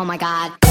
Oh my God.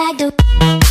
I do.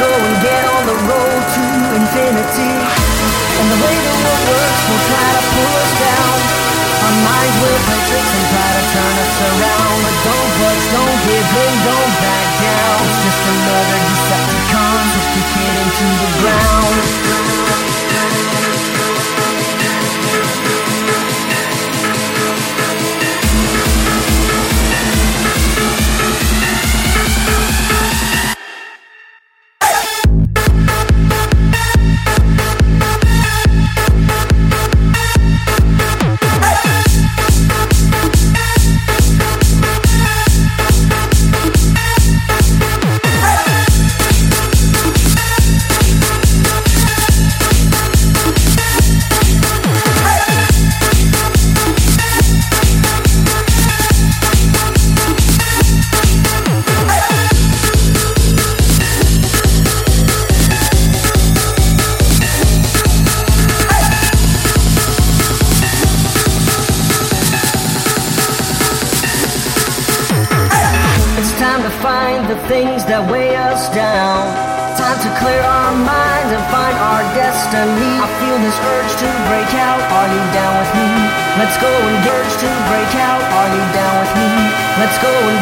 go and get on the road to infinity. And the way the world works will try to pull us down. Our minds will play tricks and try to turn us around. But don't budge, don't give in, don't back down. It's just another Decepticon, just to get into the ground. going